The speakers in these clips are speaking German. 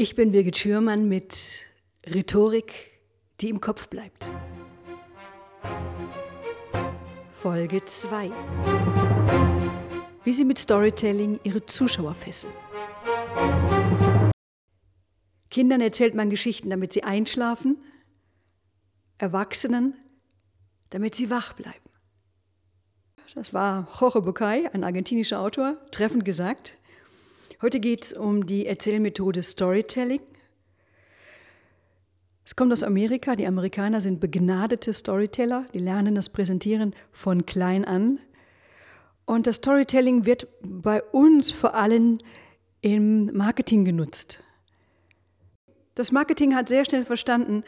Ich bin Birgit Schürmann mit Rhetorik, die im Kopf bleibt. Folge 2. Wie Sie mit Storytelling Ihre Zuschauer fesseln. Kindern erzählt man Geschichten, damit sie einschlafen, Erwachsenen, damit sie wach bleiben. Das war Jorge Bucay, ein argentinischer Autor, treffend gesagt. Heute geht es um die Erzählmethode Storytelling. Es kommt aus Amerika. Die Amerikaner sind begnadete Storyteller. Die lernen das Präsentieren von klein an. Und das Storytelling wird bei uns vor allem im Marketing genutzt. Das Marketing hat sehr schnell verstanden,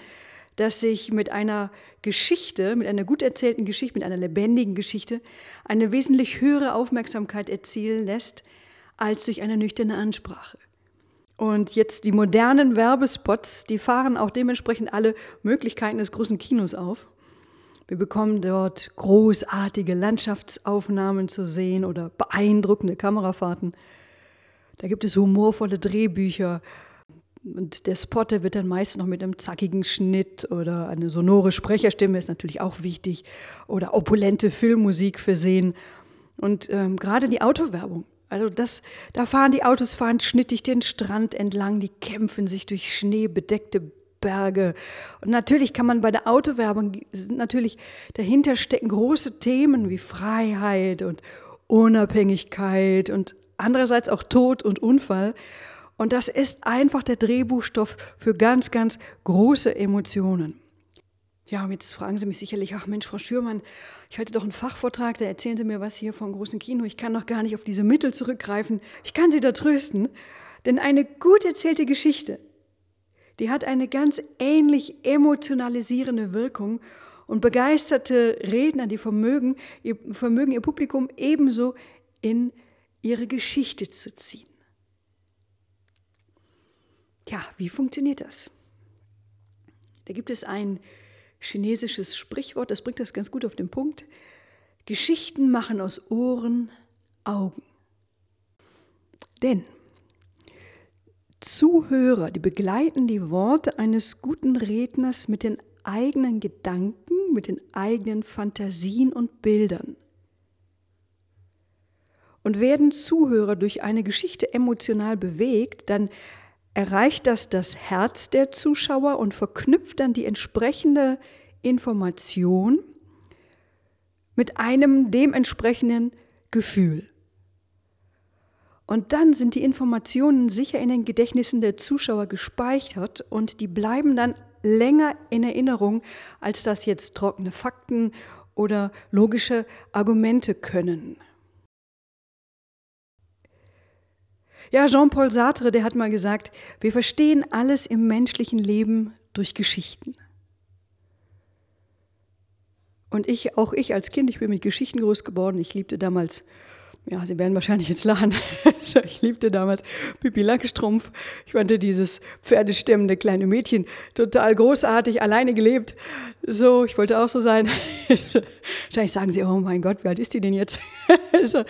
dass sich mit einer Geschichte, mit einer gut erzählten Geschichte, mit einer lebendigen Geschichte eine wesentlich höhere Aufmerksamkeit erzielen lässt, als durch eine nüchterne Ansprache. Und jetzt die modernen Werbespots, die fahren auch dementsprechend alle Möglichkeiten des großen Kinos auf. Wir bekommen dort großartige Landschaftsaufnahmen zu sehen oder beeindruckende Kamerafahrten. Da gibt es humorvolle Drehbücher und der Spotter wird dann meist noch mit einem zackigen Schnitt oder eine sonore Sprecherstimme ist natürlich auch wichtig oder opulente Filmmusik versehen. Und ähm, gerade die Autowerbung also das, da fahren die Autos fahren schnittig den Strand entlang, die kämpfen sich durch schneebedeckte Berge. Und natürlich kann man bei der Autowerbung natürlich dahinter stecken große Themen wie Freiheit und Unabhängigkeit und andererseits auch Tod und Unfall. Und das ist einfach der Drehbuchstoff für ganz, ganz große Emotionen. Ja, und jetzt fragen Sie mich sicherlich, ach Mensch, Frau Schürmann, ich halte doch einen Fachvortrag, da erzählen Sie mir was hier vom großen Kino. Ich kann noch gar nicht auf diese Mittel zurückgreifen. Ich kann Sie da trösten, denn eine gut erzählte Geschichte, die hat eine ganz ähnlich emotionalisierende Wirkung und begeisterte Redner, die vermögen ihr, vermögen ihr Publikum ebenso in ihre Geschichte zu ziehen. Tja, wie funktioniert das? Da gibt es ein chinesisches Sprichwort, das bringt das ganz gut auf den Punkt. Geschichten machen aus Ohren Augen. Denn Zuhörer, die begleiten die Worte eines guten Redners mit den eigenen Gedanken, mit den eigenen Fantasien und Bildern. Und werden Zuhörer durch eine Geschichte emotional bewegt, dann erreicht das das Herz der Zuschauer und verknüpft dann die entsprechende Information mit einem dementsprechenden Gefühl. Und dann sind die Informationen sicher in den Gedächtnissen der Zuschauer gespeichert und die bleiben dann länger in Erinnerung, als das jetzt trockene Fakten oder logische Argumente können. Ja, Jean-Paul Sartre, der hat mal gesagt, wir verstehen alles im menschlichen Leben durch Geschichten. Und ich, auch ich als Kind, ich bin mit Geschichten groß geworden. Ich liebte damals, ja, Sie werden wahrscheinlich jetzt lachen, ich liebte damals Pippi Langstrumpf. Ich fand dieses pferdestimmende kleine Mädchen total großartig, alleine gelebt. So, ich wollte auch so sein. wahrscheinlich sagen Sie, oh mein Gott, wie alt ist die denn jetzt? so.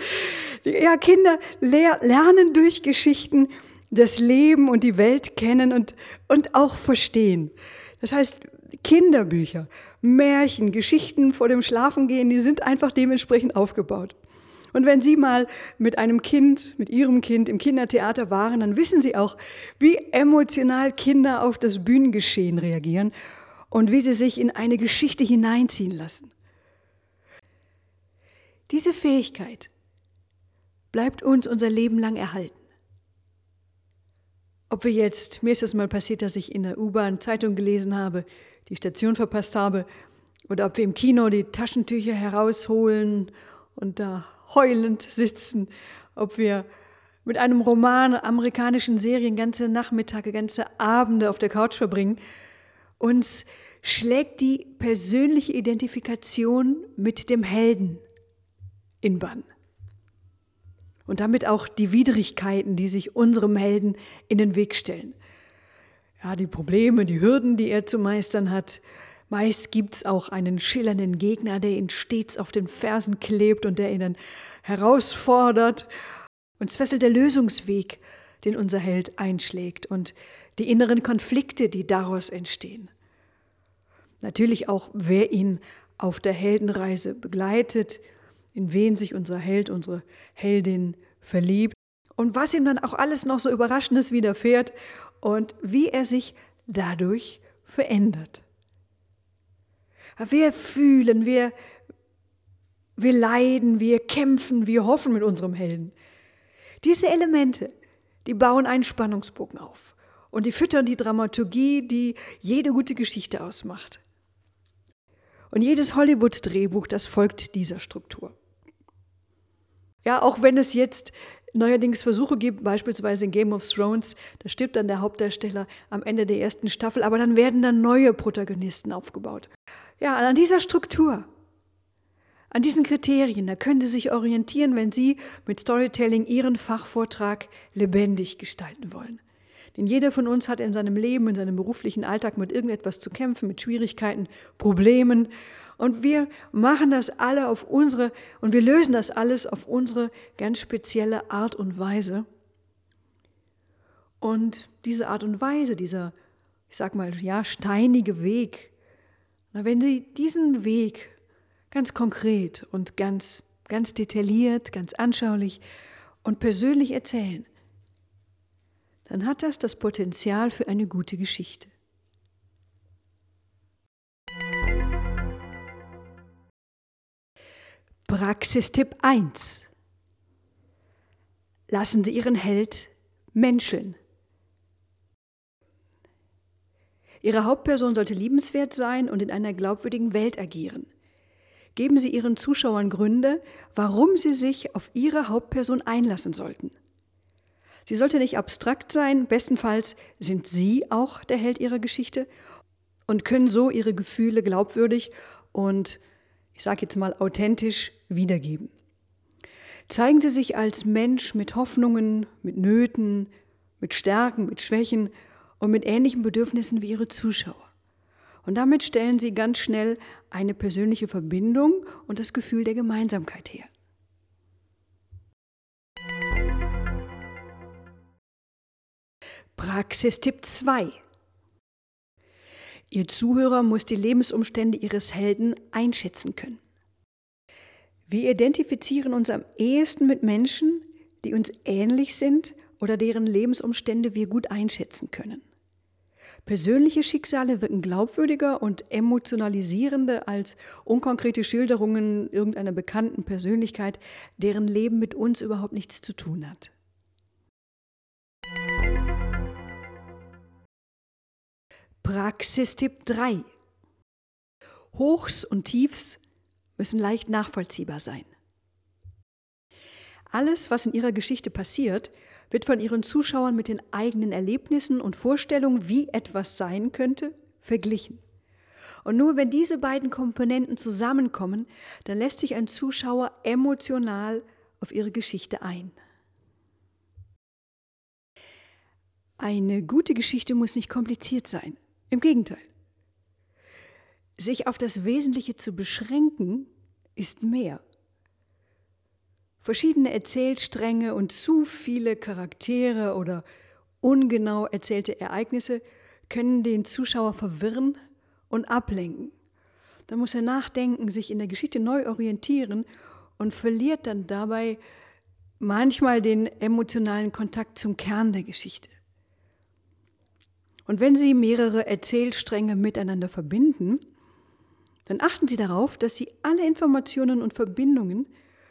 Ja, Kinder lernen durch Geschichten das Leben und die Welt kennen und, und auch verstehen. Das heißt, Kinderbücher, Märchen, Geschichten vor dem Schlafengehen, die sind einfach dementsprechend aufgebaut. Und wenn Sie mal mit einem Kind, mit Ihrem Kind im Kindertheater waren, dann wissen Sie auch, wie emotional Kinder auf das Bühnengeschehen reagieren und wie sie sich in eine Geschichte hineinziehen lassen. Diese Fähigkeit bleibt uns unser Leben lang erhalten. Ob wir jetzt, mir ist es mal passiert, dass ich in der U-Bahn Zeitung gelesen habe, die Station verpasst habe, oder ob wir im Kino die Taschentücher herausholen und da heulend sitzen, ob wir mit einem Roman, amerikanischen Serien ganze Nachmittage, ganze Abende auf der Couch verbringen, uns schlägt die persönliche Identifikation mit dem Helden in Bann und damit auch die Widrigkeiten, die sich unserem Helden in den Weg stellen. Ja, die Probleme, die Hürden, die er zu meistern hat. Meist gibt es auch einen schillernden Gegner, der ihn stets auf den Fersen klebt und der ihn dann herausfordert. Uns fesselt der Lösungsweg, den unser Held einschlägt und die inneren Konflikte, die daraus entstehen. Natürlich auch, wer ihn auf der Heldenreise begleitet, in wen sich unser Held, unsere Heldin verliebt und was ihm dann auch alles noch so Überraschendes widerfährt und wie er sich dadurch verändert. Wir fühlen, wir, wir leiden, wir kämpfen, wir hoffen mit unserem Helden. Diese Elemente, die bauen einen Spannungsbogen auf und die füttern die Dramaturgie, die jede gute Geschichte ausmacht. Und jedes Hollywood-Drehbuch, das folgt dieser Struktur. Ja, auch wenn es jetzt neuerdings Versuche gibt, beispielsweise in Game of Thrones, da stirbt dann der Hauptdarsteller am Ende der ersten Staffel, aber dann werden dann neue Protagonisten aufgebaut. Ja, an dieser Struktur, an diesen Kriterien, da können Sie sich orientieren, wenn Sie mit Storytelling Ihren Fachvortrag lebendig gestalten wollen. Denn jeder von uns hat in seinem Leben, in seinem beruflichen Alltag mit irgendetwas zu kämpfen, mit Schwierigkeiten, Problemen. Und wir machen das alle auf unsere, und wir lösen das alles auf unsere ganz spezielle Art und Weise. Und diese Art und Weise, dieser, ich sag mal, ja, steinige Weg, wenn Sie diesen Weg ganz konkret und ganz, ganz detailliert, ganz anschaulich und persönlich erzählen, dann hat das das Potenzial für eine gute Geschichte. Praxistipp 1. Lassen Sie Ihren Held menscheln. Ihre Hauptperson sollte liebenswert sein und in einer glaubwürdigen Welt agieren. Geben Sie Ihren Zuschauern Gründe, warum sie sich auf Ihre Hauptperson einlassen sollten. Sie sollte nicht abstrakt sein, bestenfalls sind Sie auch der Held Ihrer Geschichte und können so Ihre Gefühle glaubwürdig und, ich sage jetzt mal, authentisch wiedergeben. Zeigen Sie sich als Mensch mit Hoffnungen, mit Nöten, mit Stärken, mit Schwächen und mit ähnlichen Bedürfnissen wie Ihre Zuschauer. Und damit stellen Sie ganz schnell eine persönliche Verbindung und das Gefühl der Gemeinsamkeit her. Praxistipp 2. Ihr Zuhörer muss die Lebensumstände Ihres Helden einschätzen können. Wir identifizieren uns am ehesten mit Menschen, die uns ähnlich sind oder deren Lebensumstände wir gut einschätzen können. Persönliche Schicksale wirken glaubwürdiger und emotionalisierender als unkonkrete Schilderungen irgendeiner bekannten Persönlichkeit, deren Leben mit uns überhaupt nichts zu tun hat. Praxistipp 3. Hochs und Tiefs müssen leicht nachvollziehbar sein. Alles, was in ihrer Geschichte passiert, wird von ihren Zuschauern mit den eigenen Erlebnissen und Vorstellungen, wie etwas sein könnte, verglichen. Und nur wenn diese beiden Komponenten zusammenkommen, dann lässt sich ein Zuschauer emotional auf ihre Geschichte ein. Eine gute Geschichte muss nicht kompliziert sein. Im Gegenteil. Sich auf das Wesentliche zu beschränken, ist mehr. Verschiedene Erzählstränge und zu viele Charaktere oder ungenau erzählte Ereignisse können den Zuschauer verwirren und ablenken. Da muss er nachdenken, sich in der Geschichte neu orientieren und verliert dann dabei manchmal den emotionalen Kontakt zum Kern der Geschichte. Und wenn Sie mehrere Erzählstränge miteinander verbinden, dann achten Sie darauf, dass Sie alle Informationen und Verbindungen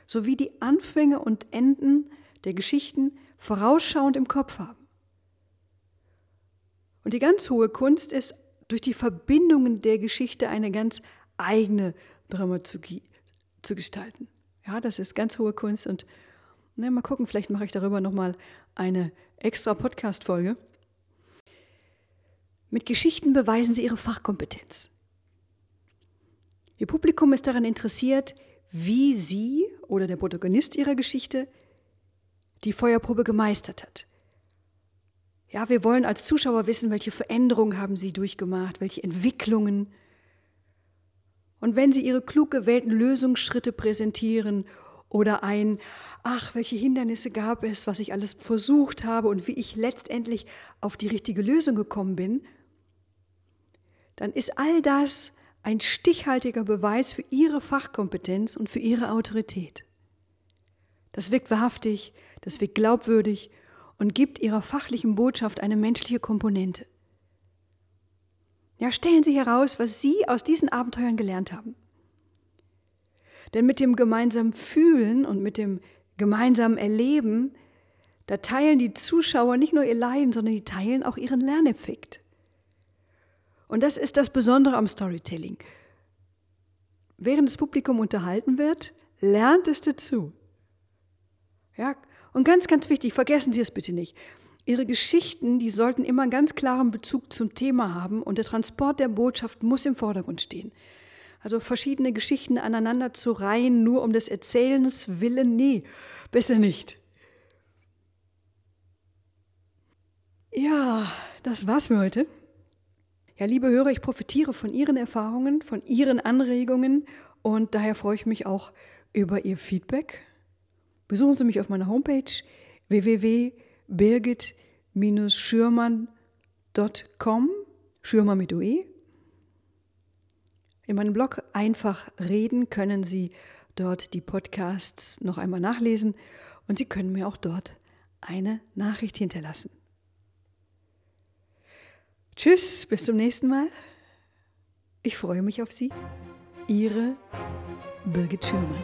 sowie die Anfänge und Enden der Geschichten vorausschauend im Kopf haben. Und die ganz hohe Kunst ist, durch die Verbindungen der Geschichte eine ganz eigene Dramaturgie zu gestalten. Ja, das ist ganz hohe Kunst und na, mal gucken, vielleicht mache ich darüber nochmal eine extra Podcast-Folge. Mit Geschichten beweisen sie ihre Fachkompetenz. Ihr Publikum ist daran interessiert, wie sie oder der Protagonist ihrer Geschichte die Feuerprobe gemeistert hat. Ja, wir wollen als Zuschauer wissen, welche Veränderungen haben sie durchgemacht, welche Entwicklungen. Und wenn sie ihre klug gewählten Lösungsschritte präsentieren oder ein, ach, welche Hindernisse gab es, was ich alles versucht habe und wie ich letztendlich auf die richtige Lösung gekommen bin, dann ist all das ein stichhaltiger Beweis für ihre Fachkompetenz und für ihre Autorität. Das wirkt wahrhaftig, das wirkt glaubwürdig und gibt ihrer fachlichen Botschaft eine menschliche Komponente. Ja, stellen Sie heraus, was Sie aus diesen Abenteuern gelernt haben. Denn mit dem gemeinsamen Fühlen und mit dem gemeinsamen Erleben, da teilen die Zuschauer nicht nur ihr Leiden, sondern die teilen auch ihren Lerneffekt. Und das ist das Besondere am Storytelling. Während das Publikum unterhalten wird, lernt es dazu. Ja, und ganz, ganz wichtig, vergessen Sie es bitte nicht. Ihre Geschichten, die sollten immer einen ganz klaren Bezug zum Thema haben und der Transport der Botschaft muss im Vordergrund stehen. Also verschiedene Geschichten aneinander zu reihen, nur um des Erzählens willen, nee, besser nicht. Ja, das war's für heute. Ja, liebe Hörer, ich profitiere von Ihren Erfahrungen, von Ihren Anregungen und daher freue ich mich auch über Ihr Feedback. Besuchen Sie mich auf meiner Homepage www.birgit-schürmann.com, Schürmann mit UE. In meinem Blog Einfach reden können Sie dort die Podcasts noch einmal nachlesen und Sie können mir auch dort eine Nachricht hinterlassen. Tschüss, bis zum nächsten Mal. Ich freue mich auf Sie. Ihre Birgit Schürmann.